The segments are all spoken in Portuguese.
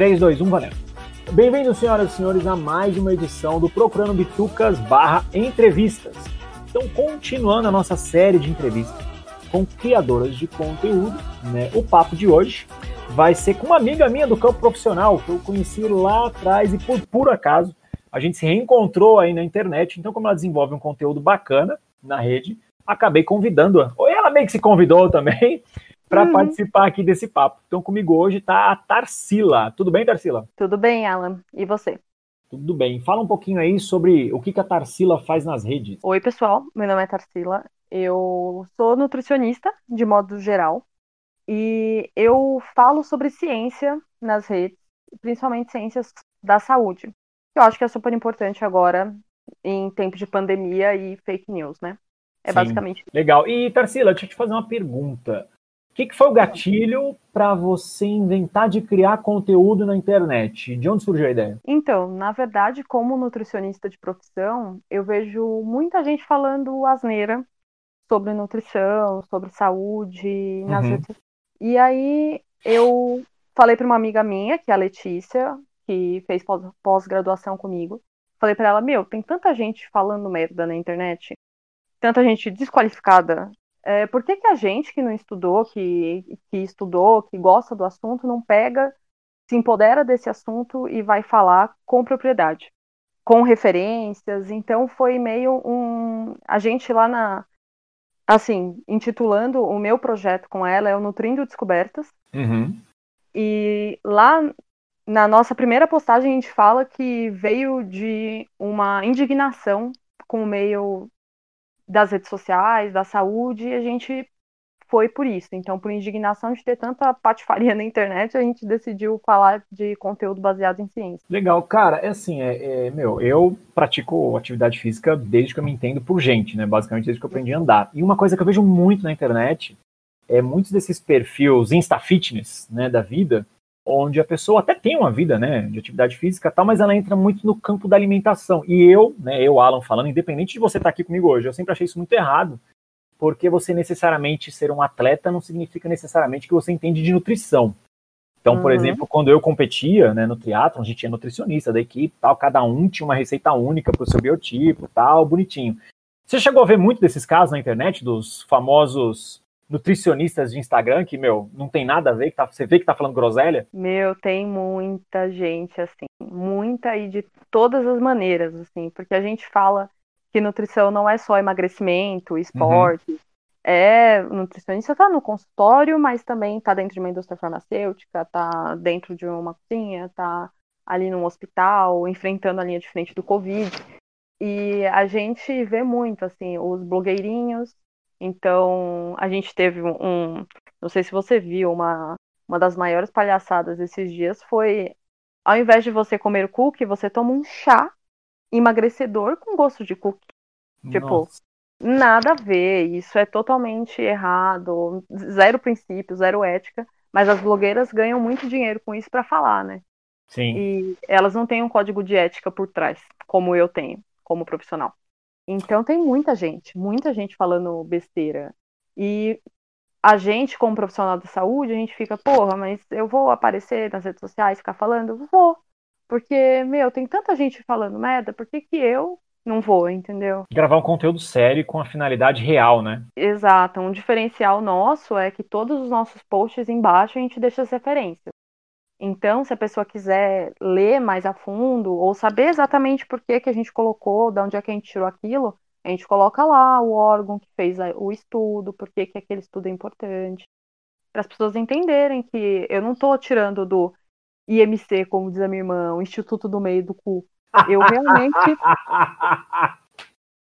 3, 2, 1, valendo. Bem-vindos, senhoras e senhores, a mais uma edição do Procurando Bitucas barra Entrevistas. Então, continuando a nossa série de entrevistas com criadoras de conteúdo, né? O papo de hoje vai ser com uma amiga minha do campo profissional, que eu conheci lá atrás e por puro acaso a gente se reencontrou aí na internet. Então, como ela desenvolve um conteúdo bacana na rede, acabei convidando-a. Ou ela meio que se convidou também para uhum. participar aqui desse papo. Então, comigo hoje está a Tarsila. Tudo bem, Tarsila? Tudo bem, Alan. E você? Tudo bem. Fala um pouquinho aí sobre o que, que a Tarsila faz nas redes. Oi, pessoal. Meu nome é Tarsila. Eu sou nutricionista, de modo geral. E eu falo sobre ciência nas redes, principalmente ciências da saúde. Eu acho que é super importante agora, em tempos de pandemia e fake news, né? É Sim, basicamente. Legal. E, Tarsila, deixa eu te fazer uma pergunta. O que, que foi o gatilho para você inventar de criar conteúdo na internet? De onde surgiu a ideia? Então, na verdade, como nutricionista de profissão, eu vejo muita gente falando asneira sobre nutrição, sobre saúde, nas uhum. redes... E aí eu falei para uma amiga minha, que é a Letícia, que fez pós-graduação comigo. Falei para ela, meu, tem tanta gente falando merda na internet, tanta gente desqualificada. É, por que, que a gente que não estudou, que, que estudou, que gosta do assunto, não pega, se empodera desse assunto e vai falar com propriedade, com referências? Então foi meio um. A gente lá na. Assim, intitulando o meu projeto com ela é o Nutrindo Descobertas. Uhum. E lá na nossa primeira postagem a gente fala que veio de uma indignação com o meio das redes sociais, da saúde, e a gente foi por isso. Então, por indignação de ter tanta patifaria na internet, a gente decidiu falar de conteúdo baseado em ciência. Legal, cara, é assim, é, é, meu, eu pratico atividade física desde que eu me entendo por gente, né? Basicamente desde que eu aprendi a andar. E uma coisa que eu vejo muito na internet é muitos desses perfis Insta Fitness, né, da vida, onde a pessoa até tem uma vida, né, de atividade física tal, mas ela entra muito no campo da alimentação. E eu, né, eu, Alan, falando, independente de você estar aqui comigo hoje, eu sempre achei isso muito errado, porque você necessariamente ser um atleta não significa necessariamente que você entende de nutrição. Então, uhum. por exemplo, quando eu competia, né, no triatlo, a gente tinha nutricionista da equipe, tal, cada um tinha uma receita única para o seu biotipo, tal, bonitinho. Você chegou a ver muito desses casos na internet, dos famosos nutricionistas de Instagram que, meu, não tem nada a ver, que tá, você vê que tá falando groselha? Meu, tem muita gente, assim, muita e de todas as maneiras, assim, porque a gente fala que nutrição não é só emagrecimento, esporte. Uhum. É, o nutricionista tá no consultório, mas também tá dentro de uma indústria farmacêutica, tá dentro de uma cozinha, tá ali num hospital, enfrentando a linha de frente do Covid. E a gente vê muito, assim, os blogueirinhos então, a gente teve um. Não sei se você viu, uma, uma das maiores palhaçadas esses dias foi: ao invés de você comer cookie, você toma um chá emagrecedor com gosto de cookie. Tipo, Nossa. nada a ver, isso é totalmente errado, zero princípio, zero ética. Mas as blogueiras ganham muito dinheiro com isso para falar, né? Sim. E elas não têm um código de ética por trás, como eu tenho, como profissional. Então tem muita gente, muita gente falando besteira. E a gente, como profissional da saúde, a gente fica, porra, mas eu vou aparecer nas redes sociais, ficar falando? Vou. Porque, meu, tem tanta gente falando merda, por que, que eu não vou, entendeu? Gravar um conteúdo sério com a finalidade real, né? Exato. Um diferencial nosso é que todos os nossos posts embaixo a gente deixa as referências. Então, se a pessoa quiser ler mais a fundo ou saber exatamente por que, que a gente colocou, de onde é que a gente tirou aquilo, a gente coloca lá o órgão que fez o estudo, por que, que aquele estudo é importante, para as pessoas entenderem que eu não estou tirando do IMC, como diz a minha irmã, o Instituto do Meio do Cu. Eu realmente.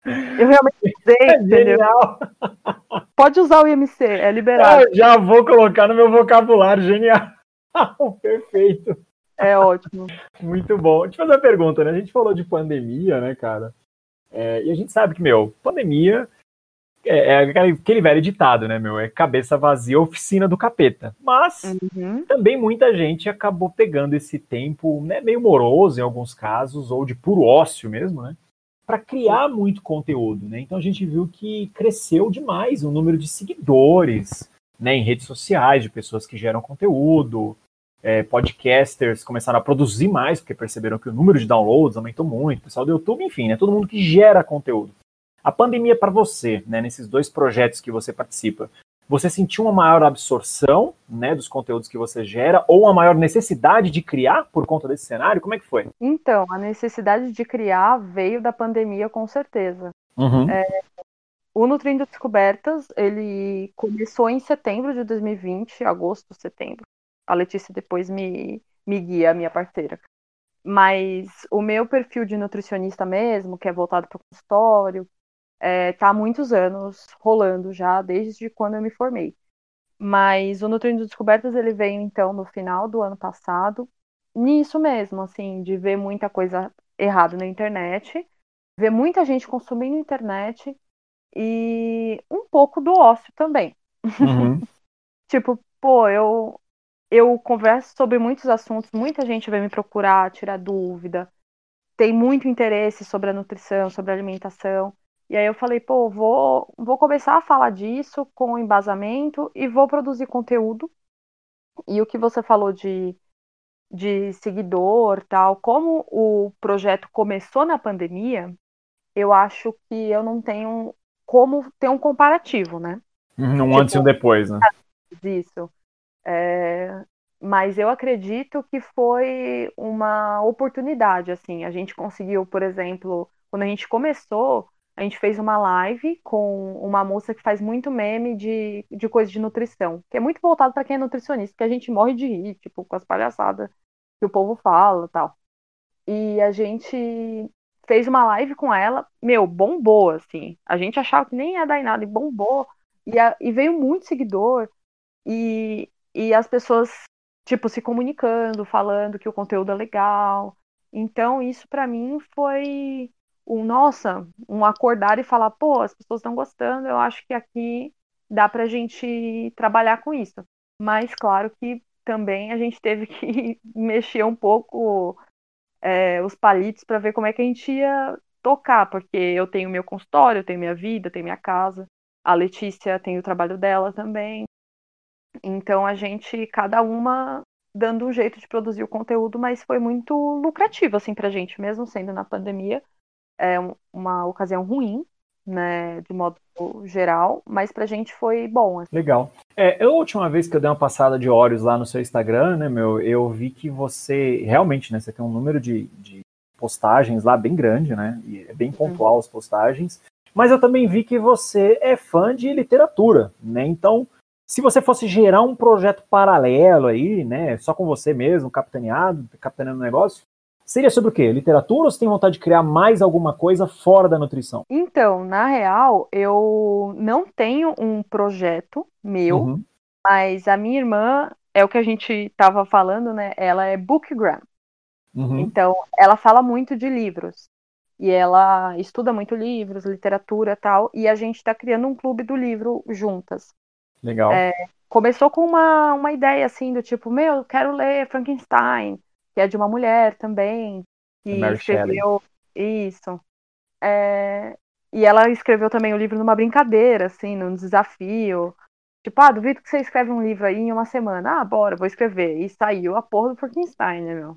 eu realmente sei, é entendeu? Pode usar o IMC, é liberado. Eu já vou colocar no meu vocabulário, genial. Perfeito. É ótimo. Muito bom. Deixa eu fazer uma pergunta, né? A gente falou de pandemia, né, cara? É, e a gente sabe que, meu, pandemia é, é, aquele velho ditado, né, meu? É cabeça vazia, oficina do capeta. Mas uhum. também muita gente acabou pegando esse tempo, né, meio moroso em alguns casos, ou de puro ócio mesmo, né? Para criar muito conteúdo, né? Então a gente viu que cresceu demais o número de seguidores, né, em redes sociais, de pessoas que geram conteúdo. é, podcasters começaram a produzir mais, porque perceberam que o número de downloads aumentou muito, o pessoal do YouTube, enfim, né, todo mundo que gera conteúdo. A pandemia para você, né, nesses dois projetos que você participa, você sentiu uma maior absorção né, dos conteúdos que você gera ou uma maior necessidade de criar por conta desse cenário? Como é que foi? Então, a necessidade de criar veio da pandemia, com certeza. Uhum. É, o Nutrindo Descobertas, ele começou em setembro de 2020, agosto, setembro. A Letícia depois me, me guia, a minha parceira. Mas o meu perfil de nutricionista mesmo, que é voltado para o consultório, é, tá há muitos anos rolando já, desde quando eu me formei. Mas o Nutrindo Descobertas, ele veio então no final do ano passado, nisso mesmo, assim, de ver muita coisa errada na internet, ver muita gente consumindo internet e um pouco do ócio também. Uhum. tipo, pô, eu, eu converso sobre muitos assuntos, muita gente vem me procurar, tirar dúvida, tem muito interesse sobre a nutrição, sobre a alimentação. E aí eu falei, pô, vou, vou começar a falar disso com embasamento e vou produzir conteúdo. E o que você falou de, de seguidor, tal, como o projeto começou na pandemia, eu acho que eu não tenho como ter um comparativo, né? Um tipo, antes e um depois, né? Isso. É, mas eu acredito que foi uma oportunidade, assim. A gente conseguiu, por exemplo, quando a gente começou, a gente fez uma live com uma moça que faz muito meme de, de coisa de nutrição, que é muito voltado para quem é nutricionista, que a gente morre de rir, tipo, com as palhaçadas que o povo fala tal. E a gente fez uma live com ela, meu, bombou, assim. A gente achava que nem ia dar em nada, e bombou. E, a, e veio muito seguidor, e, e as pessoas, tipo, se comunicando, falando que o conteúdo é legal. Então, isso para mim foi um, nossa, um acordar e falar, pô, as pessoas estão gostando, eu acho que aqui dá pra gente trabalhar com isso. Mas, claro que também a gente teve que mexer um pouco é, os palitos para ver como é que a gente ia tocar, porque eu tenho meu consultório, eu tenho minha vida, eu tenho minha casa, a Letícia tem o trabalho dela também. Então a gente, cada uma dando um jeito de produzir o conteúdo, mas foi muito lucrativo assim pra gente, mesmo sendo na pandemia. É uma ocasião ruim, né, de modo geral, mas pra gente foi bom. Assim. Legal. É, a última vez que eu dei uma passada de olhos lá no seu Instagram, né, meu, eu vi que você, realmente, né, você tem um número de, de postagens lá bem grande, né, e é bem pontual as postagens, mas eu também vi que você é fã de literatura, né, então, se você fosse gerar um projeto paralelo aí, né, só com você mesmo, capitaneado, capitaneando o negócio, Seria sobre o quê? Literatura ou você tem vontade de criar mais alguma coisa fora da nutrição? Então, na real, eu não tenho um projeto meu, uhum. mas a minha irmã, é o que a gente estava falando, né? Ela é bookgram. Uhum. Então, ela fala muito de livros. E ela estuda muito livros, literatura tal. E a gente está criando um clube do livro juntas. Legal. É, começou com uma, uma ideia assim, do tipo, meu, eu quero ler Frankenstein que é de uma mulher também, que escreveu isso. É... E ela escreveu também o livro numa brincadeira, assim, num desafio. Tipo, ah, duvido que você escreve um livro aí em uma semana. Ah, bora, vou escrever. E saiu a porra do Frankenstein, né, meu?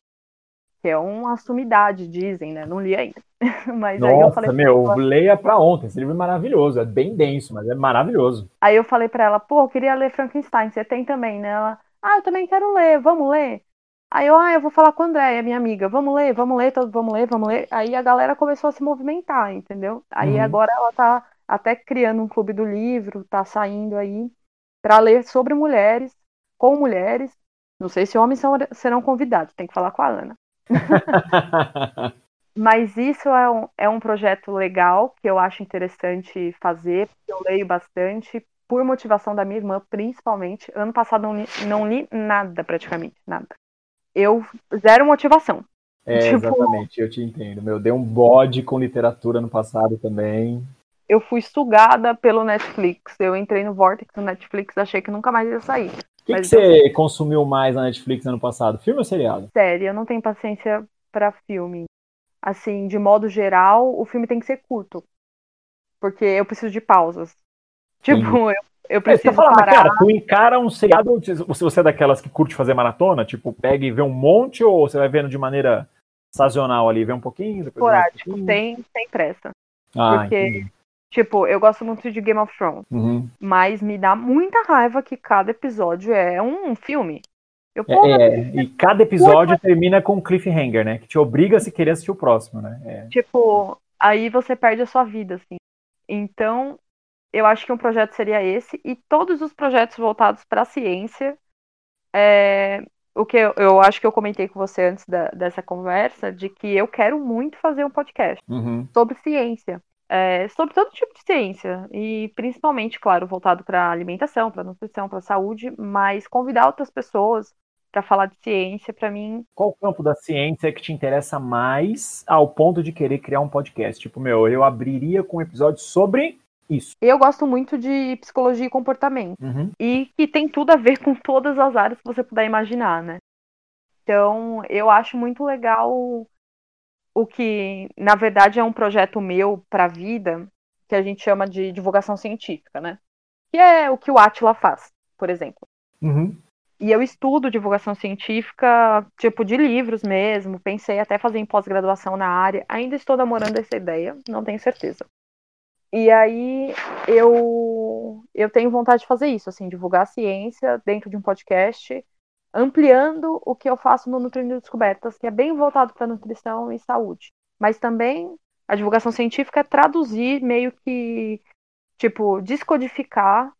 Que é uma sumidade, dizem, né? Não li ainda. mas Nossa, aí eu falei meu, ela, leia pra ontem. Esse livro é maravilhoso. É bem denso, mas é maravilhoso. Aí eu falei pra ela, pô, eu queria ler Frankenstein. Você tem também, né? Ela, ah, eu também quero ler. Vamos ler? Aí eu, ah, eu vou falar com a Andréia, minha amiga, vamos ler, vamos ler, vamos ler, vamos ler. Aí a galera começou a se movimentar, entendeu? Aí uhum. agora ela tá até criando um clube do livro, tá saindo aí para ler sobre mulheres, com mulheres. Não sei se homens são, serão convidados, tem que falar com a Ana. Mas isso é um, é um projeto legal que eu acho interessante fazer, eu leio bastante, por motivação da minha irmã, principalmente. Ano passado não li, não li nada, praticamente, nada eu zero motivação. É, tipo, exatamente, eu te entendo. Meu, dei um bode com literatura no passado também. Eu fui sugada pelo Netflix. Eu entrei no Vortex do Netflix, achei que nunca mais ia sair. O que, que, você eu... consumiu mais na Netflix ano passado? Filme ou seriado? Sério, eu não tenho paciência para filme. Assim, de modo geral, o filme tem que ser curto. Porque eu preciso de pausas. Tipo, eu, eu preciso é, você fala, parar. cara, tu encara um seriado, se você é daquelas que curte fazer maratona, tipo, pega e vê um monte, ou você vai vendo de maneira sazonal ali, vê um pouquinho, depois Esporádico, um pouquinho? sem, sem pressa. Ah, porque, entendi. tipo, eu gosto muito de Game of Thrones, Uhum. mas me dá muita raiva que cada episódio é um filme. Eu, porra, É, é, e cada episódio termina com um cliffhanger, né? Que te obriga a se querer assistir o próximo, né? É. tipo, aí você perde a sua vida, assim. Então, eu acho que um projeto seria esse, e todos os projetos voltados para a ciência. é, o que eu, eu acho que eu comentei com você antes da- dessa conversa, de que eu quero muito fazer um podcast Uhum. sobre ciência. é, sobre todo tipo de ciência, e principalmente, claro, voltado para alimentação, para nutrição, para saúde, mas convidar outras pessoas para falar de ciência, para mim, Qual campo da ciência que te interessa mais ao ponto de querer criar um podcast? Tipo, meu, eu abriria com um episódio sobre isso. eu gosto muito de psicologia e comportamento. Uhum. e que tem tudo a ver com todas as áreas que você puder imaginar, né? Então, eu acho muito legal o que, na verdade, é um projeto meu para a vida, que a gente chama de divulgação científica, né? Que é o que o Atila faz, por exemplo. Uhum. E eu estudo divulgação científica, tipo de livros mesmo. Pensei até fazer em pós-graduação na área. Ainda estou namorando essa ideia, não tenho certeza. E aí eu eu tenho vontade de fazer isso, assim, divulgar a ciência dentro de um podcast, ampliando o que eu faço no Nutrindo Descobertas, que é bem voltado para nutrição e saúde. Mas também a divulgação científica é traduzir meio que tipo descodificar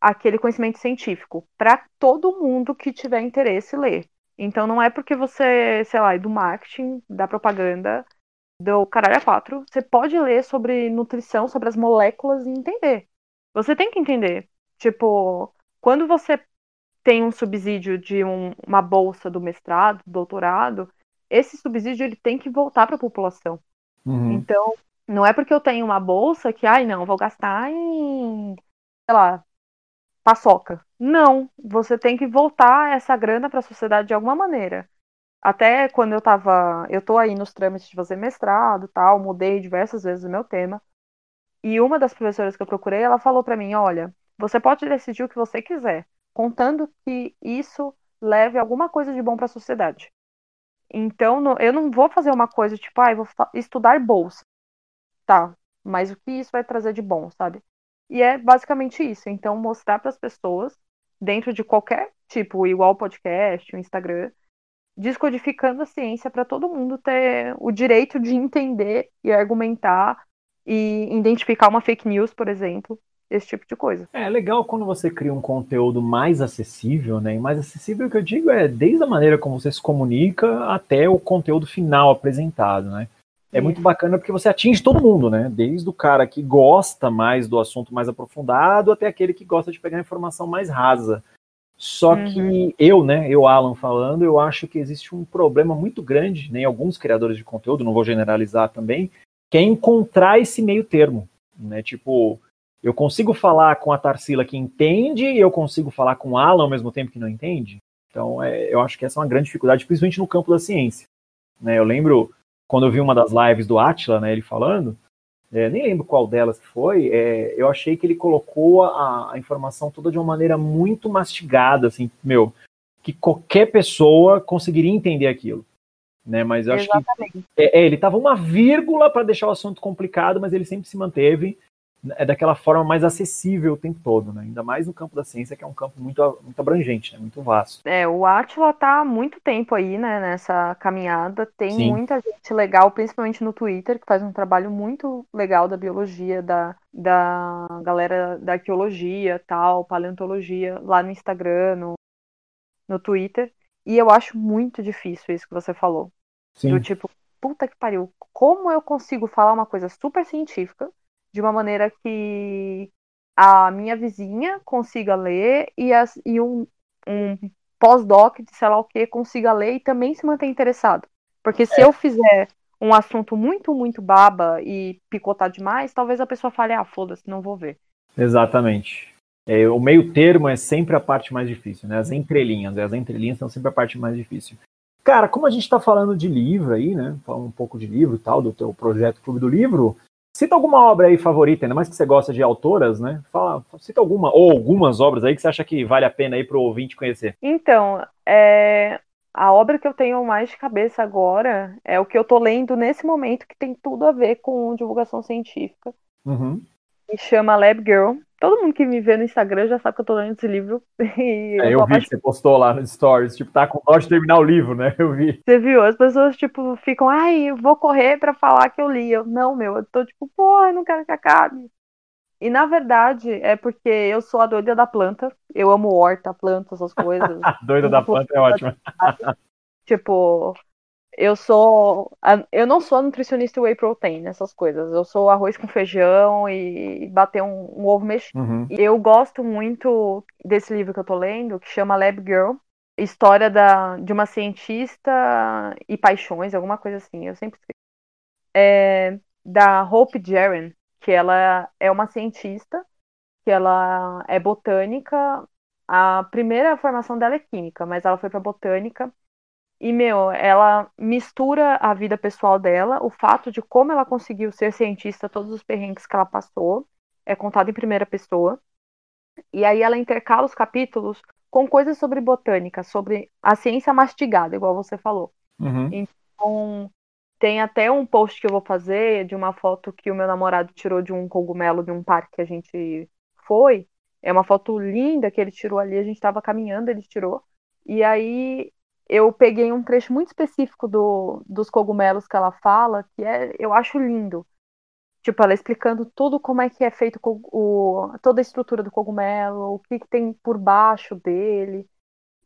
aquele conhecimento científico para todo mundo que tiver interesse ler. Então não é porque você, sei lá, é do marketing, da propaganda, do caralho a quatro, você pode ler sobre nutrição, sobre as moléculas e entender. Você tem que entender. Tipo, quando você tem um subsídio de um- uma bolsa do mestrado, do doutorado, esse subsídio ele tem que voltar para a população. Uhum. Então, não é porque eu tenho uma bolsa que, ai, não, vou gastar em, sei lá, paçoca. Não, você tem que voltar essa grana para a sociedade de alguma maneira. Até quando eu tava, eu tô aí nos trâmites de fazer mestrado, tal, mudei diversas vezes o meu tema. E uma das professoras que eu procurei, ela falou para mim, olha, você pode decidir o que você quiser, contando que isso leve alguma coisa de bom para a sociedade. Então, eu não vou fazer uma coisa tipo, ah, vou estudar bolsa. Tá, mas o que isso vai trazer de bom, sabe? E é basicamente isso. Então, mostrar para as pessoas, dentro de qualquer tipo, igual podcast, o Instagram, descodificando a ciência para todo mundo ter o direito de entender e argumentar e identificar uma fake news, por exemplo, esse tipo de coisa. É legal quando você cria um conteúdo mais acessível, né? E mais acessível que eu digo é desde a maneira como você se comunica até o conteúdo final apresentado, né? É muito bacana porque você atinge todo mundo, né? Desde o cara que gosta mais do assunto mais aprofundado até aquele que gosta de pegar a informação mais rasa. Só Uhum. que eu, né, eu, Alan, falando, eu acho que existe um problema muito grande, né, em alguns criadores de conteúdo, não vou generalizar também, que é encontrar esse meio termo, né? Tipo, eu consigo falar com a Tarsila que entende e eu consigo falar com o Alan ao mesmo tempo que não entende. Então, é, eu acho que essa é uma grande dificuldade, principalmente no campo da ciência. Né? Eu lembro quando eu vi uma das lives do Atila, né, ele falando, é, nem lembro qual delas que foi, é, eu achei que ele colocou a, a informação toda de uma maneira muito mastigada, assim, meu, que qualquer pessoa conseguiria entender aquilo. Né? Mas eu acho que Exatamente. é, é, ele tava uma vírgula para deixar o assunto complicado, mas ele sempre se manteve é daquela forma mais acessível o tempo todo, né? Ainda mais no campo da ciência, que é um campo muito, muito abrangente, né? muito vasto. É, o Atila tá há muito tempo aí, né, nessa caminhada. Tem Sim. muita gente legal, principalmente no Twitter, que faz um trabalho muito legal da biologia, da, da galera da arqueologia, tal, paleontologia, lá no Instagram, no, no Twitter. E eu acho muito difícil isso que você falou. Sim, Do tipo, puta que pariu, como eu consigo falar uma coisa super científica de uma maneira que a minha vizinha consiga ler e, as, e um, um pós-doc de sei lá o que consiga ler e também se manter interessado. Porque se eu fizer um assunto muito, muito baba e picotar demais, talvez a pessoa fale, ah, foda-se, não vou ver. exatamente. É, o meio termo é sempre a parte mais difícil, né? As entrelinhas, né? as entrelinhas são sempre a parte mais difícil. Cara, como a gente está falando de livro aí, né? Falando um pouco de livro e tal, do teu projeto Clube do Livro, Cita alguma obra aí favorita, ainda mais que você gosta de autoras, né? Fala, cita alguma, ou algumas obras aí que você acha que vale a pena aí para o ouvinte conhecer. Então, é, a obra que eu tenho mais de cabeça agora é o que eu tô lendo nesse momento, que tem tudo a ver com divulgação científica. Uhum. E chama Lab Girl. Todo mundo que me vê no Instagram já sabe que eu tô lendo esse livro. E é, eu, eu vi que você postou lá no Stories, tipo, tá com dó de terminar o livro, né? Eu vi. Você viu? As pessoas, tipo, ficam, ai, eu vou correr pra falar que eu li. Eu, não, meu, eu tô tipo, pô, eu não quero que acabe. E na verdade é porque eu sou a doida da planta. Eu amo horta, planta, essas coisas. doida da planta é ótima. tipo, eu sou. Eu não sou nutricionista whey protein, essas coisas. Eu sou arroz com feijão e bater um, um ovo mexido. Uhum. Eu gosto muito desse livro que eu tô lendo, que chama Lab Girl. História da, de uma cientista e paixões, alguma coisa assim. Eu sempre esqueço. É, da Hope Jaren, que ela é uma cientista, que ela é botânica. A primeira formação dela é química, mas ela foi para botânica e, meu, ela mistura a vida pessoal dela, o fato de como ela conseguiu ser cientista, todos os perrengues que ela passou, é contado em primeira pessoa. E aí ela intercala os capítulos com coisas sobre botânica, sobre a ciência mastigada, igual você falou. Uhum. Então, tem até um post que eu vou fazer de uma foto que o meu namorado tirou de um cogumelo de um parque que a gente foi. É uma foto linda que ele tirou ali, a gente estava caminhando, ele tirou. E aí eu peguei um trecho muito específico do, dos cogumelos que ela fala, que é, eu acho lindo. Tipo, ela explicando tudo como é que é feito o, toda a estrutura do cogumelo, o que, que tem por baixo dele.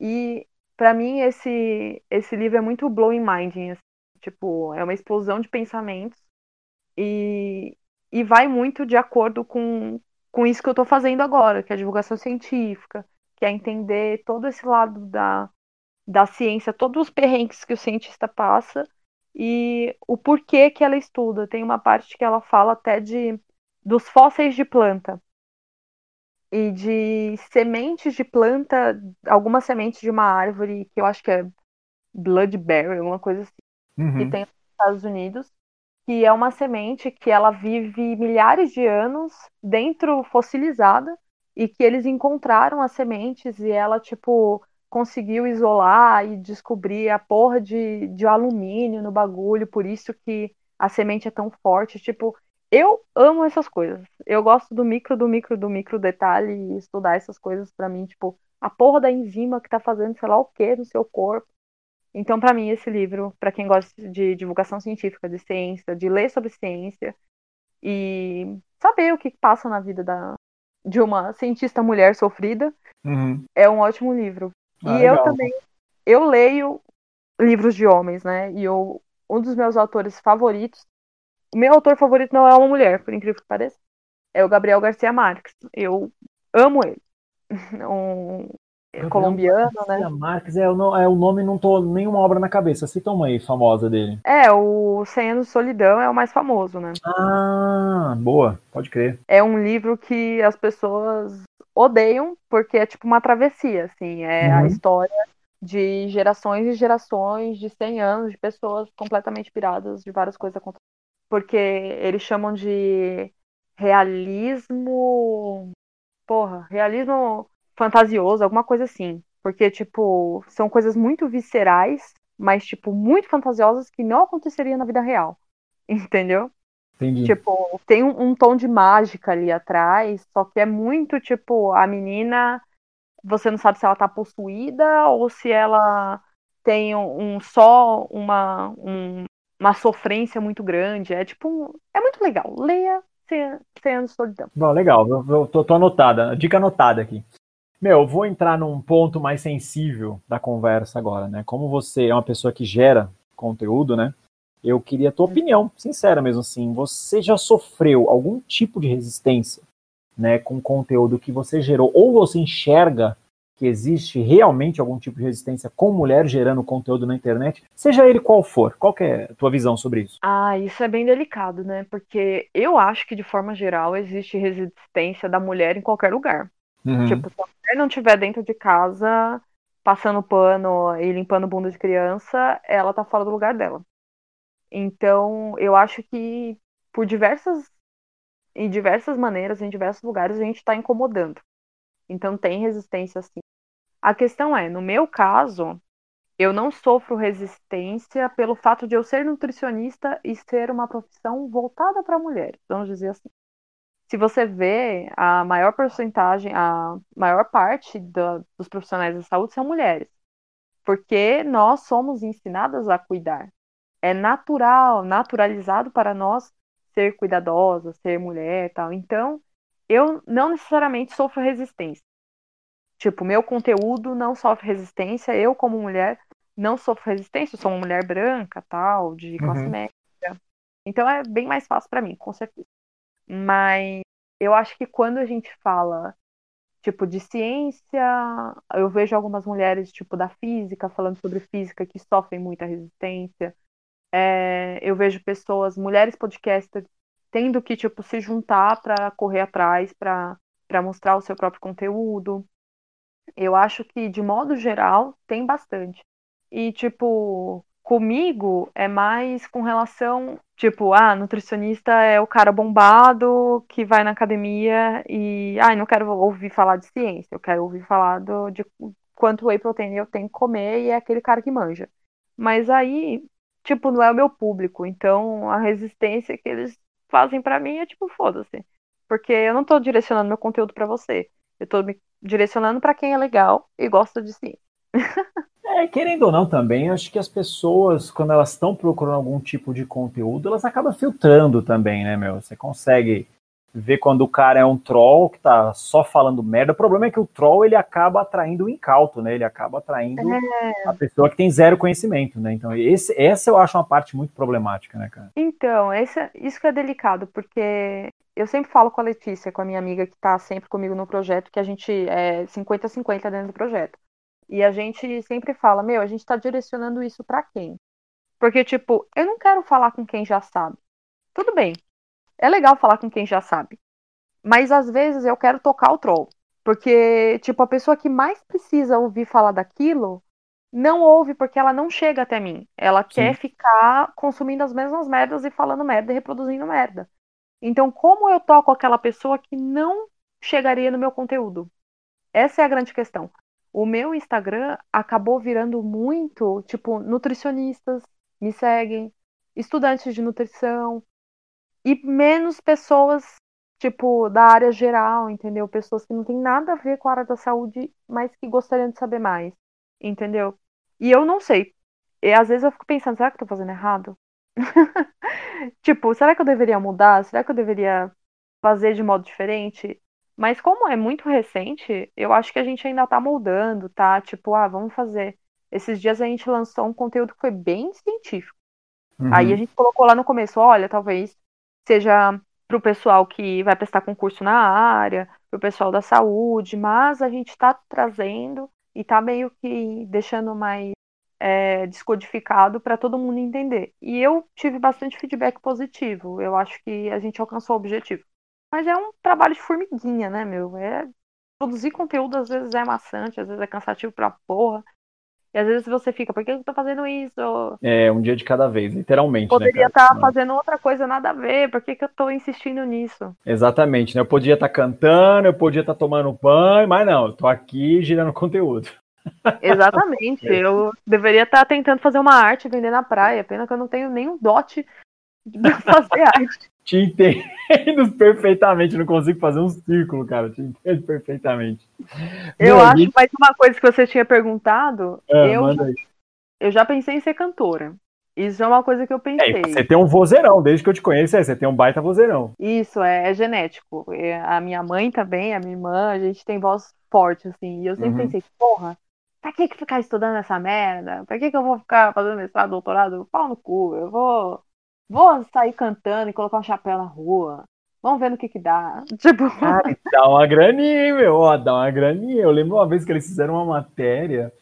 E para mim esse esse livro é muito blowing mind, assim. tipo, é uma explosão de pensamentos e, e vai muito de acordo com, com isso que eu estou fazendo agora, que é a divulgação científica, que é entender todo esse lado da da ciência, todos os perrengues que o cientista passa e o porquê que ela estuda. Tem uma parte que ela fala até de dos fósseis de planta e de sementes de planta, algumas sementes de uma árvore que eu acho que é bloodberry, alguma coisa assim, uhum. que tem nos Estados Unidos, que é uma semente que ela vive milhares de anos dentro fossilizada e que eles encontraram as sementes e ela tipo conseguiu isolar e descobrir a porra de, de alumínio no bagulho, por isso que a semente é tão forte. Tipo, eu amo essas coisas. Eu gosto do micro, do micro, do micro detalhe e estudar essas coisas para mim, tipo, a porra da enzima que tá fazendo sei lá o que no seu corpo. Então, para mim, esse livro, para quem gosta de divulgação científica, de ciência, de ler sobre ciência e saber o que passa na vida da, de uma cientista mulher sofrida, uhum. é um ótimo livro. Ah, e legal. eu também, eu leio livros de homens, né? E eu, um dos meus autores favoritos, o meu autor favorito não é uma mulher, por incrível que pareça, é o Gabriel Garcia Marques. Eu amo ele. Um Gabriel colombiano, Garcia né? Marques é, o- é o nome, não tô nenhuma obra na cabeça. Cita uma aí famosa dele. É, o Cem Anos de Solidão é o mais famoso, né? Ah, boa, pode crer. É um livro que as pessoas odeiam porque é tipo uma travessia, assim, é a Uhum. história de gerações e gerações de 100 anos de pessoas completamente piradas de várias coisas acontecendo. Porque eles chamam de realismo, porra, realismo fantasioso, alguma coisa assim. Porque tipo, são coisas muito viscerais, mas tipo muito fantasiosas que não aconteceriam na vida real. Entendeu? Entendi. Tipo, tem um, um tom de mágica ali atrás, só que é muito tipo, a menina, você não sabe se ela tá possuída ou se ela tem um, um só uma, um- uma sofrência muito grande. É tipo, um- é muito legal. Leia 100 100 anos de solidão. Bom, legal, eu, eu tô, tô anotada, dica anotada aqui. Meu, eu vou entrar num ponto mais sensível da conversa agora, né? Como você é uma pessoa que gera conteúdo, né? Eu queria a tua opinião, sincera mesmo assim. Você já sofreu algum tipo de resistência, né, com o conteúdo que você gerou, ou você enxerga que existe realmente algum tipo de resistência com mulher gerando conteúdo na internet, seja ele qual for? Qual que é a tua visão sobre isso? Ah, isso é bem delicado, né? Porque eu acho que, de forma geral, existe resistência da mulher em qualquer lugar. Uhum. Tipo, se a mulher não estiver dentro de casa, passando pano e limpando bunda de criança, ela tá fora do lugar dela. Então, eu acho que por diversas em diversas maneiras, em diversos lugares, a gente está incomodando. Então tem resistência sim. A questão é, no meu caso, eu não sofro resistência pelo fato de eu ser nutricionista e ser uma profissão voltada para mulheres, vamos dizer assim. Se você vê, a maior porcentagem, a maior parte dos profissionais da saúde são mulheres. Porque nós somos ensinadas a cuidar. É natural, naturalizado para nós ser cuidadosa, ser mulher tal. Então, eu não necessariamente sofro resistência. Tipo, meu conteúdo não sofre resistência, eu como mulher não sofro resistência, eu sou uma mulher branca, tal, de classe uhum. média. Então é bem mais fácil para mim, com certeza. Mas eu acho que quando a gente fala tipo de ciência, eu vejo algumas mulheres tipo da física falando sobre física que sofrem muita resistência. É, eu vejo pessoas, mulheres podcasters, tendo que tipo se juntar para correr atrás, para mostrar o seu próprio conteúdo. Eu acho que de modo geral tem bastante. E tipo, comigo é mais com relação, tipo, ah, nutricionista é o cara bombado que vai na academia e, ah, não quero ouvir falar de ciência, eu quero ouvir falar do, de quanto whey protein eu tenho que comer e é aquele cara que manja. Mas aí, tipo, não é o meu público, então a resistência que eles fazem para mim é tipo, foda-se. Porque eu não tô direcionando meu conteúdo para você. Eu tô me direcionando para quem é legal e gosta de ciência. É, querendo ou não também, acho que as pessoas, quando elas estão procurando algum tipo de conteúdo, elas acabam filtrando também, né, meu? Você consegue ver quando o cara é um troll que tá só falando merda. O problema é que o troll, ele acaba atraindo o incauto, né? Ele acaba atraindo é. a pessoa que tem zero conhecimento, né? Então, esse, essa eu acho uma parte muito problemática, né, cara? Então, esse, isso que é delicado, porque eu sempre falo com a Letícia, com a minha amiga que tá sempre comigo no projeto, que a gente é 50-50 dentro do projeto. E a gente sempre fala, meu, a gente tá direcionando isso para quem? Porque, tipo, eu não quero falar com quem já sabe. Tudo bem. É legal falar com quem já sabe. Mas às vezes eu quero tocar o troll. Porque, tipo, a pessoa que mais precisa ouvir falar daquilo não ouve porque ela não chega até mim. Ela Sim. quer ficar consumindo as mesmas merdas e falando merda e reproduzindo merda. Então, como eu toco aquela pessoa que não chegaria no meu conteúdo? Essa é a grande questão o meu Instagram acabou virando muito, tipo, nutricionistas me seguem, estudantes de nutrição e menos pessoas, tipo, da área geral, entendeu? Pessoas que não têm nada a ver com a área da saúde, mas que gostariam de saber mais, entendeu? E eu não sei. E às vezes eu fico pensando, será que eu tô fazendo errado? tipo, será que eu deveria mudar? Será que eu deveria fazer de modo diferente? Mas como é muito recente, eu acho que a gente ainda tá moldando, tá? Tipo, ah, vamos fazer. Esses dias a gente lançou um conteúdo que foi bem científico. Uhum. Aí a gente colocou lá no começo, olha, talvez seja para o pessoal que vai prestar concurso na área, para o pessoal da saúde, mas a gente está trazendo e está meio que deixando mais é, descodificado para todo mundo entender. E eu tive bastante feedback positivo. Eu acho que a gente alcançou o objetivo. Mas é um trabalho de formiguinha, né, meu? É produzir conteúdo às vezes é maçante, às vezes é cansativo pra porra. E às vezes você fica, por que eu tô fazendo isso? É, um dia de cada vez, literalmente. Né, Poderia estar né, tá fazendo outra coisa nada a ver, por que, que eu tô insistindo nisso? Exatamente, né? Eu podia estar tá cantando, eu podia estar tá tomando banho, mas não, eu tô aqui girando conteúdo. Exatamente, eu deveria estar tá tentando fazer uma arte vender na praia, pena que eu não tenho nenhum dote de fazer arte te entendo perfeitamente. Não consigo fazer um círculo, cara. Te entendo perfeitamente. Eu Meu, acho, gente... mas uma coisa que você tinha perguntado, é, eu, já, eu já pensei em ser cantora. Isso é uma coisa que eu é, pensei. É, você tem um vozeirão, desde que eu te conheço, é, você tem um baita vozeirão. Isso, é, é genético. É, a minha mãe também, a minha irmã, a gente tem voz forte, assim. E eu sempre uhum. pensei, porra, pra que, que ficar estudando essa merda? Pra que, que eu vou ficar fazendo mestrado, doutorado? Pau no cu, eu vou Vou sair cantando e colocar um chapéu na rua. Vamos ver no que que dá. Tipo... Cara, dá uma graninha, meu. Ó, dá uma graninha. Eu lembro uma vez que eles fizeram uma matéria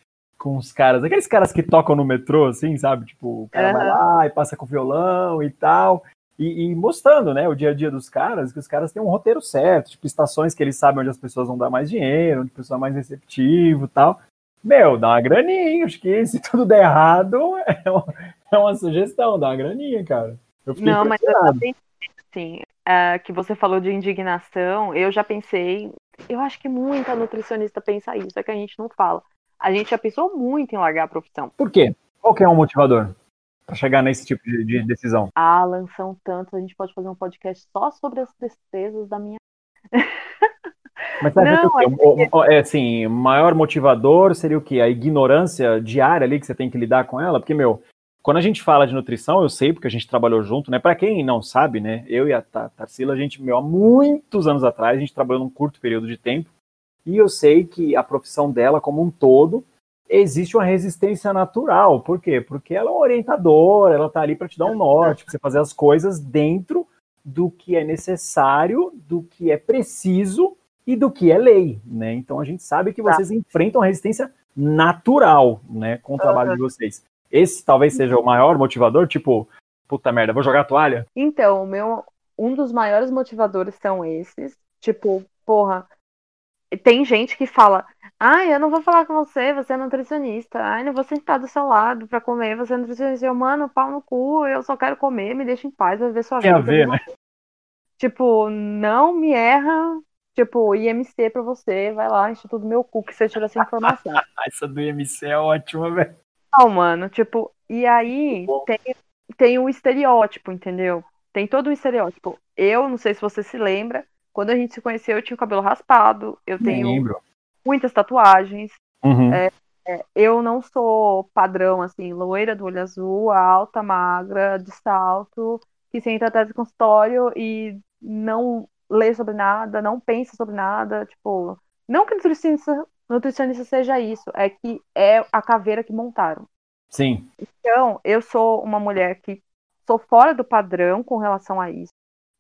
com os caras, aqueles caras que tocam no metrô, assim, sabe? Tipo, o cara uhum. vai lá e passa com violão e tal. E, e, mostrando, né, o dia a dia dos caras, que os caras têm um roteiro certo, tipo, estações que eles sabem onde as pessoas vão dar mais dinheiro, onde o pessoal é mais receptivo e tal. Meu, dá uma graninha, acho que se tudo der errado, é uma, é uma sugestão, dá uma graninha, cara. Não, mas eu também, assim, uh, que você falou de indignação, eu já pensei, eu acho que muita nutricionista pensa isso, é que a gente não fala. A gente já pensou muito em largar a profissão. Por quê? Qual que é o motivador para chegar nesse tipo de, de decisão? Alan, são tantos, a gente pode fazer um podcast só sobre as tristezas da minha Mas você acha que o, o, é assim, maior motivador seria o quê? A ignorância diária ali que você tem que lidar com ela? Porque, meu, quando a gente fala de nutrição, eu sei, porque a gente trabalhou junto, né? Para quem não sabe, né? Eu e a Tarsila, a gente, meu, há muitos anos atrás, a gente trabalhou num curto período de tempo, e eu sei que a profissão dela, como um todo, existe uma resistência natural. Por quê? Porque ela é uma orientadora, ela tá ali para te dar um norte, para você fazer as coisas dentro do que é necessário, do que é preciso e do que é lei, né? Então a gente sabe que tá. vocês tá. enfrentam a resistência natural, né, com o trabalho uhum. de vocês. Esse talvez seja o maior motivador, tipo, puta merda, vou jogar a toalha? Então, meu, um dos maiores motivadores são esses. Tipo, porra, tem gente que fala, ai, eu não vou falar com você, você é nutricionista, ai, não vou sentar do seu lado pra comer, você é nutricionista, eu, mano, pau no cu, eu só quero comer, me deixa em paz, vai ver sua Tem vida. A ver, né? Tipo, não me erra, tipo, IMC pra você, vai lá, Instituto Meu Cu, que você tira essa informação. essa do IMC é ótima, velho não, mano, tipo, e aí tem, tem o estereótipo, entendeu? Tem todo um estereótipo. Eu, não sei se você se lembra, quando a gente se conheceu, eu tinha o cabelo raspado, eu tenho Lembro. muitas tatuagens. Uhum. É, é, eu não sou padrão, assim, loira do olho azul, alta, magra, de salto, que senta atrás do consultório e não lê sobre nada, não pensa sobre nada, tipo, não que nutricionista, nutricionista seja isso, é que é a caveira que montaram. Sim. Então, eu sou uma mulher que sou fora do padrão com relação a isso.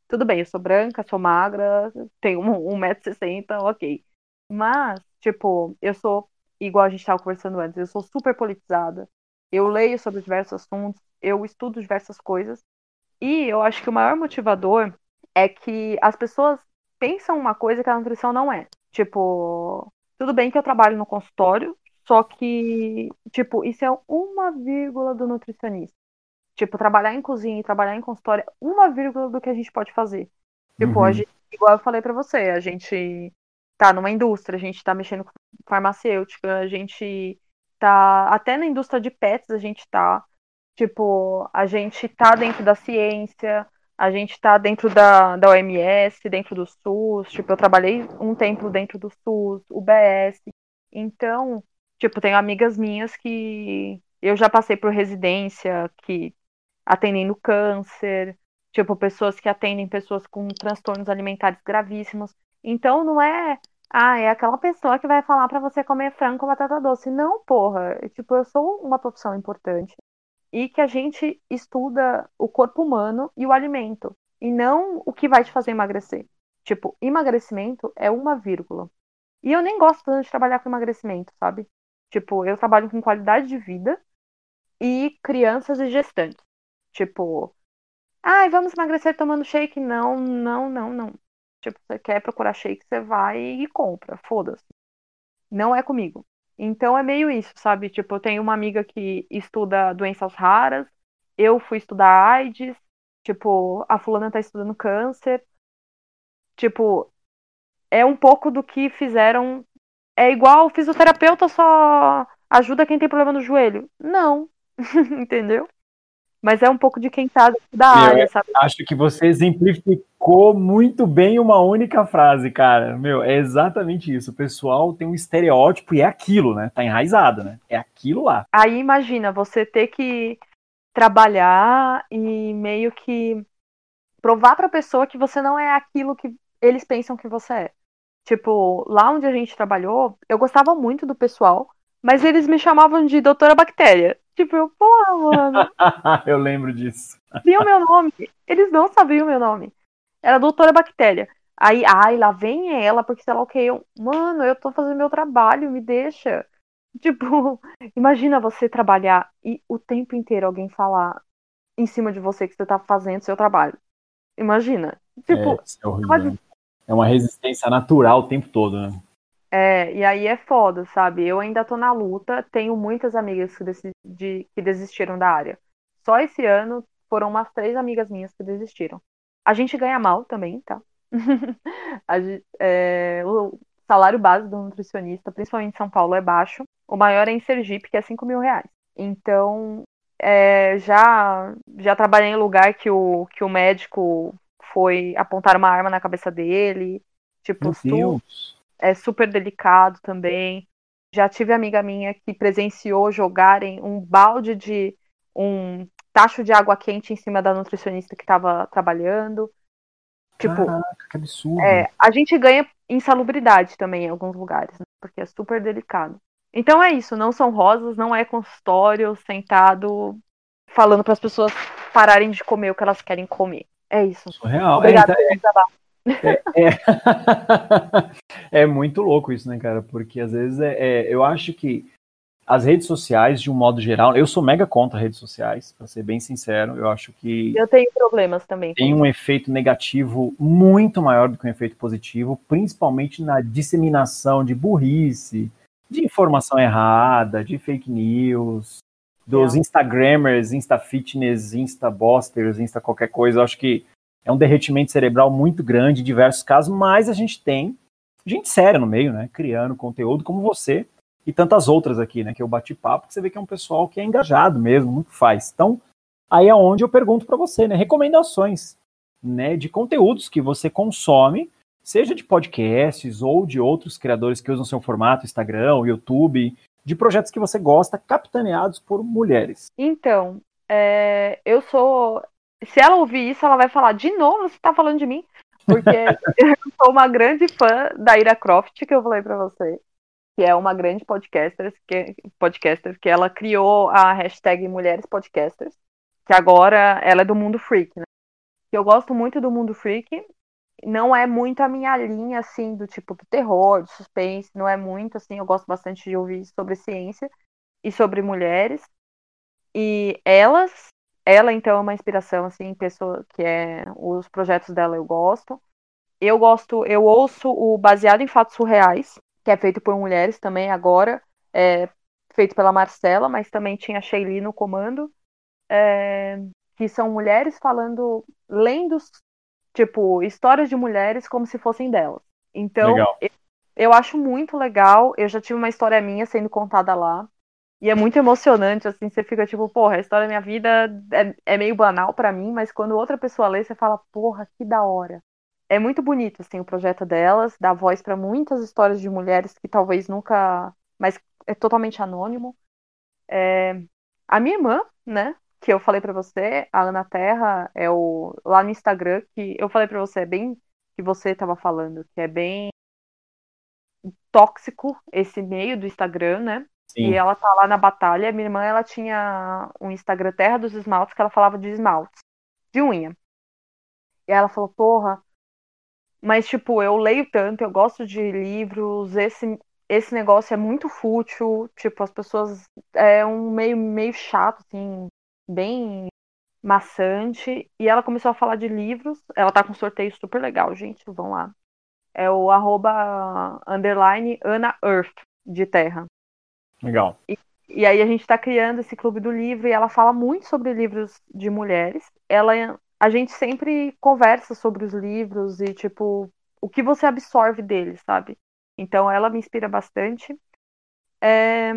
Tudo bem, eu sou branca, sou magra, tenho 1,60m, ok. Mas, tipo, eu sou, igual a gente estava conversando antes, eu sou super politizada. Eu leio sobre diversos assuntos, eu estudo diversas coisas. E eu acho que o maior motivador é que as pessoas pensam uma coisa que a nutrição não é. Tipo, tudo bem que eu trabalho no consultório, só que, tipo, isso é uma vírgula do nutricionista. Tipo, trabalhar em cozinha e trabalhar em consultório é uma vírgula do que a gente pode fazer. Tipo, uhum. a gente, igual eu falei para você, a gente tá numa indústria, a gente tá mexendo com farmacêutica, a gente tá até na indústria de pets a gente tá. Tipo, a gente tá dentro da ciência, a gente está dentro da, da OMS, dentro do SUS, tipo, eu trabalhei um tempo dentro do SUS, UBS, então, tipo, tenho amigas minhas que eu já passei por residência, que atendem no câncer, tipo, pessoas que atendem pessoas com transtornos alimentares gravíssimos, então não é, ah, é aquela pessoa que vai falar para você comer frango com batata doce, não, porra, tipo, eu sou uma profissão importante, e que a gente estuda o corpo humano e o alimento, e não o que vai te fazer emagrecer. Tipo, emagrecimento é uma vírgula. E eu nem gosto tanto de trabalhar com emagrecimento, sabe? Tipo, eu trabalho com qualidade de vida e crianças e gestantes. Tipo, ai, vamos emagrecer tomando shake? Não, não, não, não. Tipo, você quer procurar shake, você vai e compra, foda-se. Não é comigo. Então é meio isso, sabe? Tipo, eu tenho uma amiga que estuda doenças raras, eu fui estudar AIDS, tipo, a fulana tá estudando câncer. Tipo, é um pouco do que fizeram. É igual o fisioterapeuta só ajuda quem tem problema no joelho. Não. Entendeu? Mas é um pouco de quem tá da área, sabe? Acho que você exemplificou muito bem uma única frase, cara. Meu, é exatamente isso. O pessoal tem um estereótipo e é aquilo, né? Tá enraizado, né? É aquilo lá. Aí imagina você ter que trabalhar e meio que provar para a pessoa que você não é aquilo que eles pensam que você é. Tipo, lá onde a gente trabalhou, eu gostava muito do pessoal, mas eles me chamavam de doutora bactéria. Tipo, eu, porra, mano. eu lembro disso. O meu nome? Eles não sabiam o meu nome. Era doutora bactéria. Aí, ai, lá vem ela, porque sei lá o que. Eu, mano, eu tô fazendo meu trabalho, me deixa. Tipo, imagina você trabalhar e o tempo inteiro alguém falar em cima de você que você tá fazendo seu trabalho. Imagina. Tipo, é, é, horrível, é uma resistência natural o tempo todo, né? É, e aí é foda, sabe? Eu ainda tô na luta, tenho muitas amigas que, de, que desistiram da área. Só esse ano foram umas três amigas minhas que desistiram. A gente ganha mal também, tá? gente, é, o salário base do nutricionista, principalmente em São Paulo, é baixo. O maior é em Sergipe, que é 5 mil reais. Então, é, já, já trabalhei em lugar que o, que o médico foi apontar uma arma na cabeça dele. Tipo, é super delicado também. Já tive amiga minha que presenciou jogarem um balde de um tacho de água quente em cima da nutricionista que estava trabalhando. Tipo, Caraca, que absurdo. É, a gente ganha insalubridade também em alguns lugares, né? porque é super delicado. Então é isso, não são rosas, não é consultório sentado falando para as pessoas pararem de comer o que elas querem comer. É isso. Surreal. Obrigada é, então, é, é, é, muito louco isso, né, cara? Porque às vezes é, é, eu acho que as redes sociais, de um modo geral, eu sou mega contra redes sociais, para ser bem sincero. Eu acho que. Eu tenho problemas também. Tem um efeito negativo muito maior do que um efeito positivo, principalmente na disseminação de burrice, de informação errada, de fake news, dos é. Instagrammers, Insta Fitness, Insta Bosters, Insta qualquer coisa. Eu acho que é um derretimento cerebral muito grande em diversos casos, mas a gente tem gente séria no meio, né? Criando conteúdo como você e tantas outras aqui, né? Que eu bati papo, que você vê que é um pessoal que é engajado mesmo, muito faz. Então, aí é onde eu pergunto para você, né? Recomendações, né? De conteúdos que você consome, seja de podcasts ou de outros criadores que usam seu formato, Instagram, YouTube, de projetos que você gosta, capitaneados por mulheres. Então, é, eu sou. Se ela ouvir isso, ela vai falar de novo, você tá falando de mim? Porque eu sou uma grande fã da Ira Croft, que eu falei para você que é uma grande podcaster, que, podcaster, que ela criou a hashtag Mulheres Podcasters, que agora ela é do Mundo Freak, né? Eu gosto muito do Mundo Freak, não é muito a minha linha, assim, do tipo do terror, do suspense, não é muito, assim, eu gosto bastante de ouvir sobre ciência e sobre mulheres, e elas, ela, então, é uma inspiração, assim, pessoa que é, os projetos dela eu gosto, eu gosto, eu ouço o Baseado em Fatos Surreais, que é feito por mulheres também agora, é feito pela Marcela, mas também tinha a Sheili no comando, é, que são mulheres falando, lendo, tipo, histórias de mulheres como se fossem delas. Então, eu, eu acho muito legal, eu já tive uma história minha sendo contada lá, e é muito emocionante, assim, você fica tipo, porra, a história da minha vida é, é meio banal para mim, mas quando outra pessoa lê, você fala, porra, que da hora é muito bonito assim o projeto delas, dá voz para muitas histórias de mulheres que talvez nunca, mas é totalmente anônimo. É... A minha irmã, né, que eu falei para você, a Ana Terra, é o lá no Instagram que eu falei para você, é bem que você estava falando, que é bem tóxico esse meio do Instagram, né? Sim. E ela tá lá na batalha. Minha irmã, ela tinha um Instagram Terra dos Esmaltes que ela falava de esmaltes, de unha. E ela falou, porra, mas, tipo, eu leio tanto, eu gosto de livros, esse, esse negócio é muito fútil, tipo, as pessoas. É um meio, meio chato, assim, bem maçante. E ela começou a falar de livros. Ela tá com um sorteio super legal, gente. Vão lá. É o arroba underline Ana Earth de terra. Legal. E, e aí a gente tá criando esse clube do livro e ela fala muito sobre livros de mulheres. Ela a gente sempre conversa sobre os livros e, tipo, o que você absorve deles, sabe? Então ela me inspira bastante. É...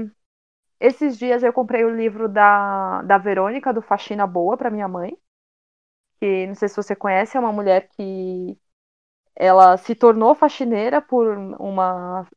Esses dias eu comprei o livro da, da Verônica, do Faxina Boa, para minha mãe. Que não sei se você conhece, é uma mulher que ela se tornou faxineira por uma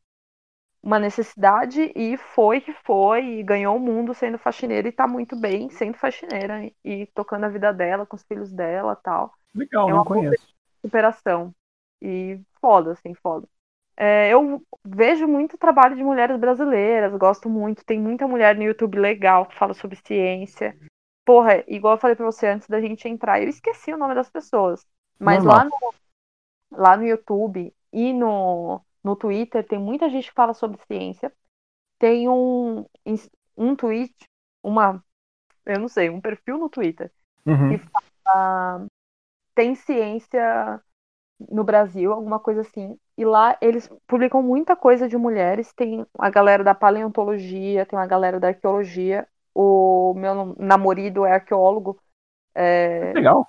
uma necessidade e foi que foi e ganhou o mundo sendo faxineira e tá muito bem sendo faxineira e tocando a vida dela com os filhos dela tal. Legal, é não conheço. Superação. E foda, assim, foda. É, eu vejo muito trabalho de mulheres brasileiras, gosto muito. Tem muita mulher no YouTube legal que fala sobre ciência. Porra, igual eu falei pra você antes da gente entrar, eu esqueci o nome das pessoas. Mas lá no, lá no YouTube e no, no Twitter, tem muita gente que fala sobre ciência. Tem um, um tweet, uma, eu não sei, um perfil no Twitter uhum. que fala tem ciência no Brasil, alguma coisa assim. E lá eles publicam muita coisa de mulheres. Tem a galera da paleontologia, tem uma galera da arqueologia. O meu namorado é arqueólogo. É... Legal.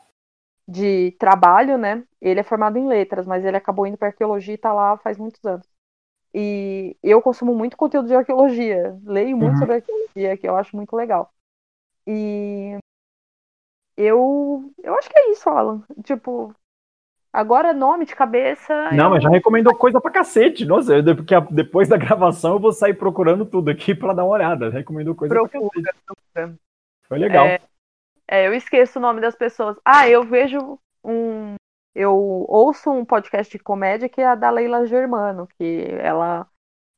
De trabalho, né? Ele é formado em letras, mas ele acabou indo para arqueologia e está lá faz muitos anos. E eu consumo muito conteúdo de arqueologia, leio muito uhum. sobre arqueologia, que eu acho muito legal. E eu, eu acho que é isso, Alan. Tipo, agora nome de cabeça. Não, mas já recomendou coisa pra cacete. Nossa, eu, porque depois da gravação eu vou sair procurando tudo aqui para dar uma olhada. Recomendou coisa Procura, pra cacete. Foi legal. É, é, eu esqueço o nome das pessoas. Ah, eu vejo um. Eu ouço um podcast de comédia que é a da Leila Germano, que ela,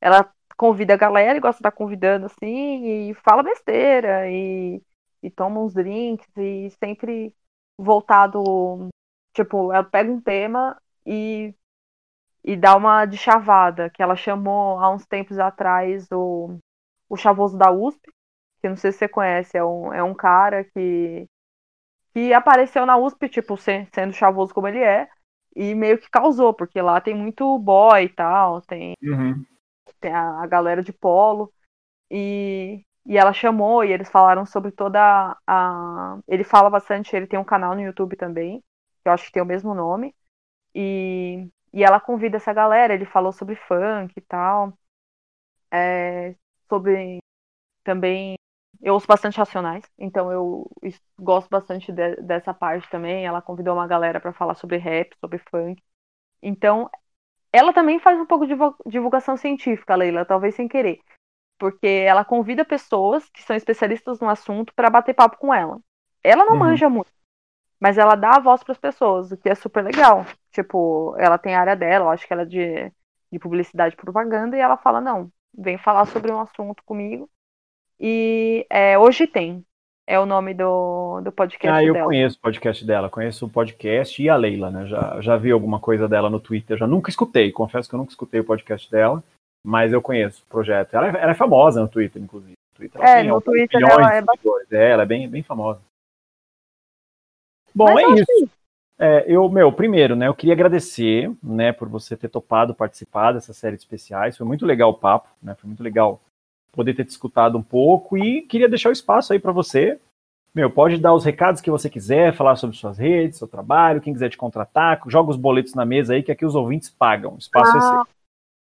ela convida a galera e gosta de estar convidando assim, e fala besteira, e, e toma uns drinks, e sempre voltado. Tipo, ela pega um tema e, e dá uma de chavada, que ela chamou há uns tempos atrás o, o Chavoso da USP, que não sei se você conhece, é um, é um cara que, que apareceu na USP, tipo, sendo chavoso como ele é, e meio que causou, porque lá tem muito boy e tal, tem, uhum. tem a, a, galera de polo, e, e ela chamou, e eles falaram sobre toda a... Ele fala bastante, ele tem um canal no YouTube também, que eu acho que tem o mesmo nome, e, e ela convida essa galera, ele falou sobre funk e tal, é, sobre também eu ouço bastante Racionais, então eu gosto bastante de, dessa parte também. Ela convidou uma galera para falar sobre rap, sobre funk. Então, ela também faz um pouco de divulgação científica, Leila, talvez sem querer. Porque ela convida pessoas que são especialistas no assunto para bater papo com ela. Ela não uhum. manja muito, mas ela dá a voz para as pessoas, o que é super legal. Tipo, ela tem a área dela, eu acho que ela é de, de publicidade e propaganda, e ela fala: não, vem falar sobre um assunto comigo e é, Hoje Tem é o nome do, do podcast ah, eu dela. conheço o podcast dela, conheço o podcast e a Leila, né? Já, já vi alguma coisa dela no Twitter, já nunca escutei, confesso que eu nunca escutei o podcast dela, mas eu conheço o projeto. Ela, é, ela é famosa no Twitter, inclusive. Twitter, é, no Twitter ela é bastante. É, ela é bem, bem famosa. Bom, mas é isso. É, eu, meu, primeiro, né, eu queria agradecer, né, por você ter topado participar dessa série de especiais. Foi muito legal o papo, né? Foi muito legal poder ter te escutado um pouco e queria deixar o espaço aí para você. Meu, pode dar os recados que você quiser, falar sobre suas redes, seu trabalho, quem quiser te contratar, joga os boletos na mesa aí que aqui os ouvintes pagam. O espaço ah, é seu.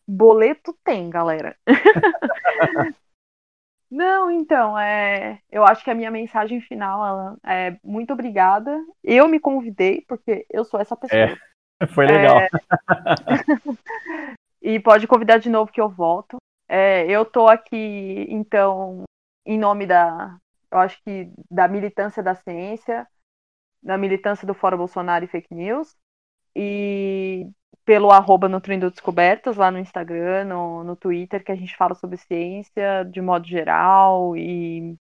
Boleto tem, galera. Não, então, é, eu acho que a minha mensagem final Alan, é muito obrigada. Eu me convidei, porque eu sou essa pessoa. É, foi legal. É... e pode convidar de novo que eu volto. É, eu tô aqui, então, em nome da, eu acho que da militância da ciência, da militância do Fórum Bolsonaro e Fake News, e pelo arroba Nutrindo Descobertas lá no Instagram, no, no Twitter, que a gente fala sobre ciência de modo geral e,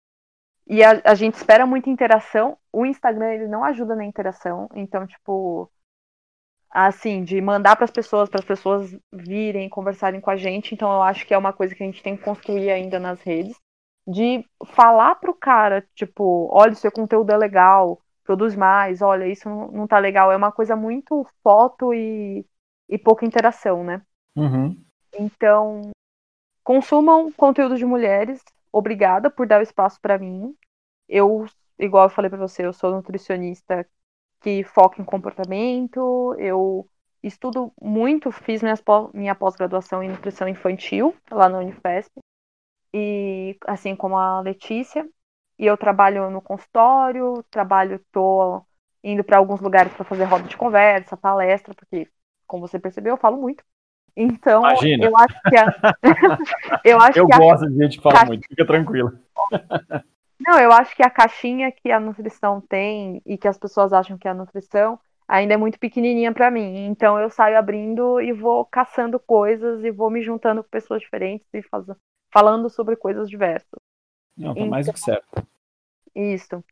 e a, a gente espera muita interação. O Instagram ele não ajuda na interação, então, tipo, assim, de mandar para as pessoas, para as pessoas virem conversarem com a gente. Então eu acho que é uma coisa que a gente tem que construir ainda nas redes, de falar pro cara, tipo, olha, seu conteúdo é legal, produz mais, olha, isso não, não tá legal. É uma coisa muito foto e, e pouca interação, né? Uhum. Então, consumam conteúdo de mulheres. Obrigada por dar o espaço para mim. Eu, igual eu falei para você, eu sou nutricionista que foca em comportamento. Eu estudo muito, fiz minha pós-graduação em nutrição infantil lá na Unifesp, e assim como a Letícia. E eu trabalho no consultório, trabalho, tô indo para alguns lugares para fazer roda de conversa, palestra, porque, como você percebeu, eu falo muito. Então, Imagina. eu acho que a... eu acho eu que gosto a... de gente que fala muito, fica tranquila. Não, eu acho que a caixinha que a nutrição tem e que as pessoas acham que é a nutrição ainda é muito pequenininha para mim. Então eu saio abrindo e vou caçando coisas e vou me juntando com pessoas diferentes e faz... falando sobre coisas diversas. Não, tá então, mais do que certo. Isso.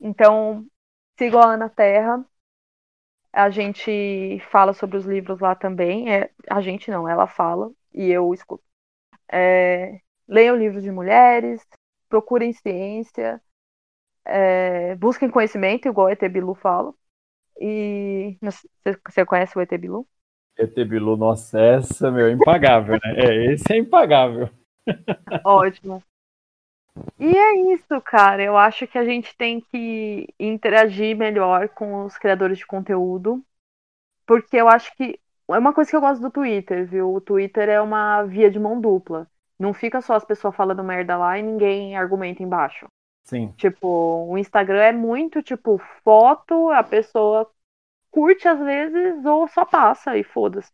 Então, sigo a Ana Terra. A gente fala sobre os livros lá também. É, a gente não, ela fala e eu escuto. É, leiam livros de mulheres, procurem ciência, é, busquem conhecimento, igual o ET Bilu fala. E você conhece o ET Bilu? ET Bilu, nossa, essa, meu, é impagável, né? É, esse é impagável. Ótimo. E é isso, cara. Eu acho que a gente tem que interagir melhor com os criadores de conteúdo. Porque eu acho que. É uma coisa que eu gosto do Twitter, viu? O Twitter é uma via de mão dupla. Não fica só as pessoas falando merda lá e ninguém argumenta embaixo. Sim. Tipo, o Instagram é muito, tipo, foto, a pessoa curte às vezes ou só passa e foda-se.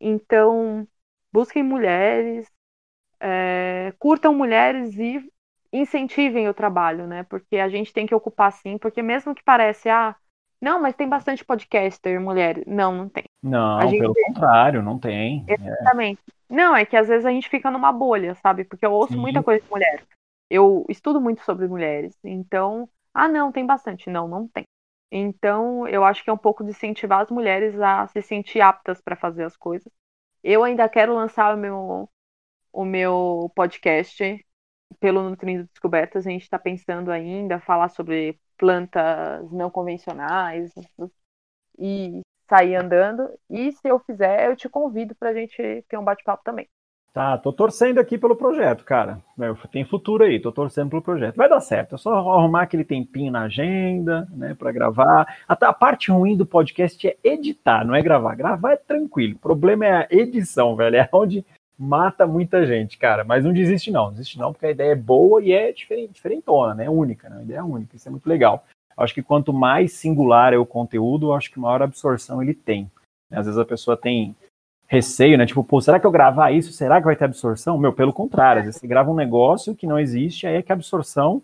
Então, busquem mulheres, é, curtam mulheres e incentivem o trabalho, né? Porque a gente tem que ocupar sim, porque mesmo que pareça, ah, não, mas tem bastante podcaster mulher. Não, não tem. Não, gente... pelo contrário, não tem. É. Exatamente. É. Não, é que às vezes a gente fica numa bolha, sabe? Porque eu ouço sim. muita coisa de mulher. Eu estudo muito sobre mulheres. Então, ah, não, tem bastante. Não, não tem. Então, eu acho que é um pouco de incentivar as mulheres a se sentir aptas para fazer as coisas. Eu ainda quero lançar o meu, o meu podcast pelo Nutrindo Descobertas. A gente está pensando ainda falar sobre plantas não convencionais e sair andando. E se eu fizer, eu te convido para a gente ter um bate-papo também. Tá, tô torcendo aqui pelo projeto, cara. Tem futuro aí, tô torcendo pelo projeto. Vai dar certo, é só arrumar aquele tempinho na agenda, né, para gravar. Até a parte ruim do podcast é editar, não é gravar. Gravar é tranquilo. O problema é a edição, velho. É onde mata muita gente, cara. Mas não desiste não, desiste não, porque a ideia é boa e é diferente, diferentona, né? É única, né? A ideia é única, isso é muito legal. Acho que quanto mais singular é o conteúdo, acho que maior absorção ele tem. Às vezes a pessoa tem receio, né? Tipo, pô, será que eu gravar isso? Será que vai ter absorção? Meu, pelo contrário, às vezes você grava um negócio que não existe, aí é que a absorção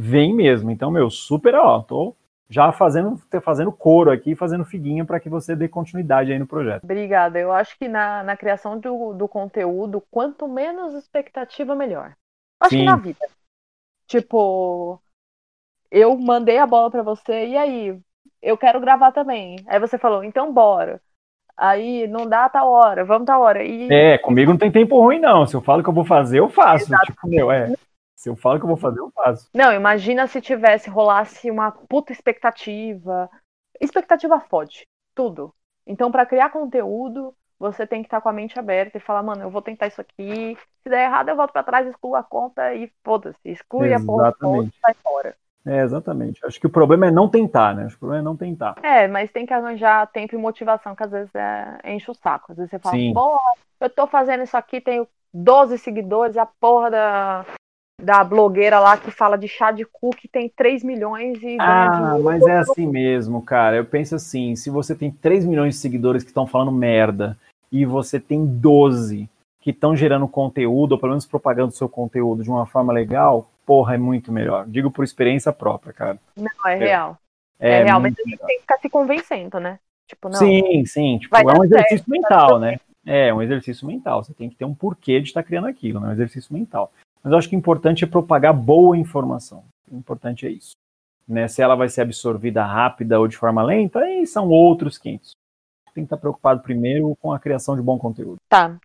vem mesmo. Então, meu, super, ó, tô já fazendo, fazendo coro aqui, fazendo figuinha para que você dê continuidade aí no projeto. Obrigada. Eu acho que na, na criação do, do conteúdo, quanto menos expectativa, melhor. Acho Sim. que na vida. Tipo, eu mandei a bola para você, e aí? Eu quero gravar também. Aí você falou, então bora. Aí não dá tal hora, vamos tal hora. E... É, comigo não tem tempo ruim, não. Se eu falo que eu vou fazer, eu faço. Exato. Tipo, meu, é. Se eu falo que eu vou fazer, eu faço. Não, imagina se tivesse, rolasse uma puta expectativa. Expectativa fode, tudo. Então, para criar conteúdo, você tem que estar tá com a mente aberta e falar, mano, eu vou tentar isso aqui. Se der errado, eu volto para trás, excluo a conta e foda-se. Exclui Exatamente. a porra e sai fora. É, exatamente. Acho que o problema é não tentar, né? Acho que o problema é não tentar. É, mas tem que arranjar tempo e motivação, que às vezes é, enche o saco. Às vezes você fala, pô, eu tô fazendo isso aqui, tenho 12 seguidores, a porra da, da blogueira lá que fala de chá de cu que tem 3 milhões e. Ah, mas é assim mesmo, cara. Eu penso assim: se você tem 3 milhões de seguidores que estão falando merda e você tem 12 que estão gerando conteúdo, ou pelo menos propagando seu conteúdo de uma forma legal, porra, é muito melhor. Digo por experiência própria, cara. Não, é, é real. É, é real, mas a gente melhor. tem que ficar se convencendo, né? Tipo, não. Sim, sim. Tipo, é um exercício certo, mental, né? É, um exercício mental. Você tem que ter um porquê de estar criando aquilo, né? Um exercício mental. Mas eu acho que o importante é propagar boa informação. O importante é isso. Né? Se ela vai ser absorvida rápida ou de forma lenta, aí são outros 500. Tem que estar preocupado primeiro com a criação de bom conteúdo. Tá.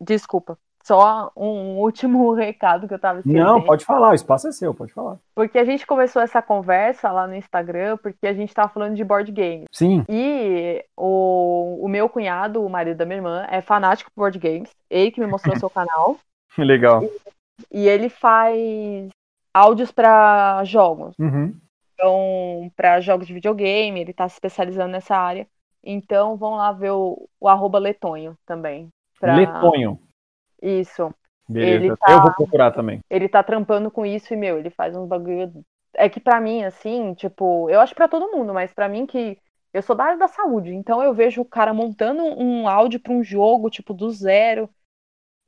Desculpa. Só um último recado que eu tava esquecendo. Não, pode falar, o espaço é seu, pode falar. Porque a gente começou essa conversa lá no Instagram, porque a gente tava falando de board game. Sim. E o, o meu cunhado, o marido da minha irmã, é fanático por board games. Ele que me mostrou seu canal. Legal. E, ele faz áudios para jogos. Uhum. Então, para jogos de videogame, ele tá se especializando nessa área. Então, vão lá ver o, o arroba Letonho também. Pra... Letonho. Isso. Beleza, tá, eu vou procurar também. Ele tá trampando com isso e, meu, ele faz uns bagulho. É que para mim, assim, tipo, eu acho para todo mundo, mas para mim que eu sou da área da saúde, então eu vejo o cara montando um áudio para um jogo, tipo, do zero,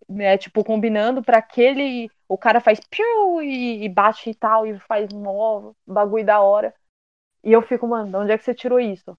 né, tipo, combinando para aquele. O cara faz piu e, e, bate e tal, e faz um bagulho da hora. E eu fico, mano, de onde é que você tirou isso?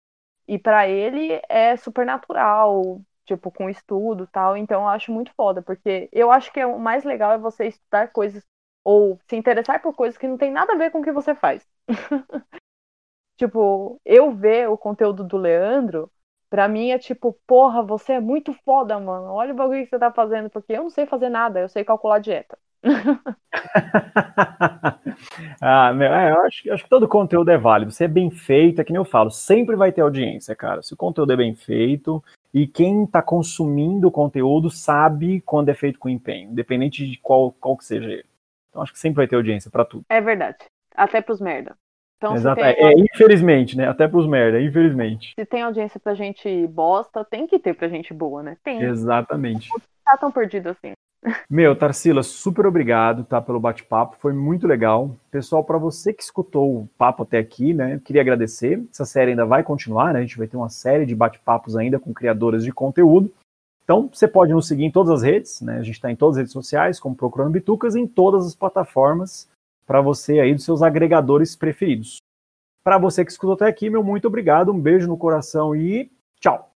E para ele é super natural, tipo, com estudo tal. Então eu acho muito foda, porque eu acho que é o mais legal é você estudar coisas ou se interessar por coisas que não tem nada a ver com o que você faz. tipo, eu ver o conteúdo do Leandro, pra mim é tipo, porra, você é muito foda, mano. Olha o bagulho que você tá fazendo, porque eu não sei fazer nada, eu sei calcular dieta. ah, meu, é, eu acho, eu acho que todo conteúdo é válido. Se é bem feito, é que nem eu falo, sempre vai ter audiência, cara. Se o conteúdo é bem feito, e quem está consumindo o conteúdo sabe quando é feito com empenho, independente de qual, qual que seja ele. Então acho que sempre vai ter audiência para tudo. É verdade. Até pros merda. Então, Exato. Tem... É, é, infelizmente, né? Até pros merda, infelizmente. Se tem audiência pra gente bosta, tem que ter pra gente boa, né? Tem. Exatamente. Não tá tão perdido assim. Meu, Tarsila, super obrigado, tá, pelo bate-papo, foi muito legal. Pessoal, para você que escutou o papo até aqui, né, queria agradecer. Essa série ainda vai continuar, né? A gente vai ter uma série de bate-papos ainda com criadoras de conteúdo. Então, você pode nos seguir em todas as redes, né? A gente está em todas as redes sociais, como Procurando Bitucas, em todas as plataformas para você aí dos seus agregadores preferidos. Para você que escutou até aqui, meu muito obrigado, um beijo no coração e tchau!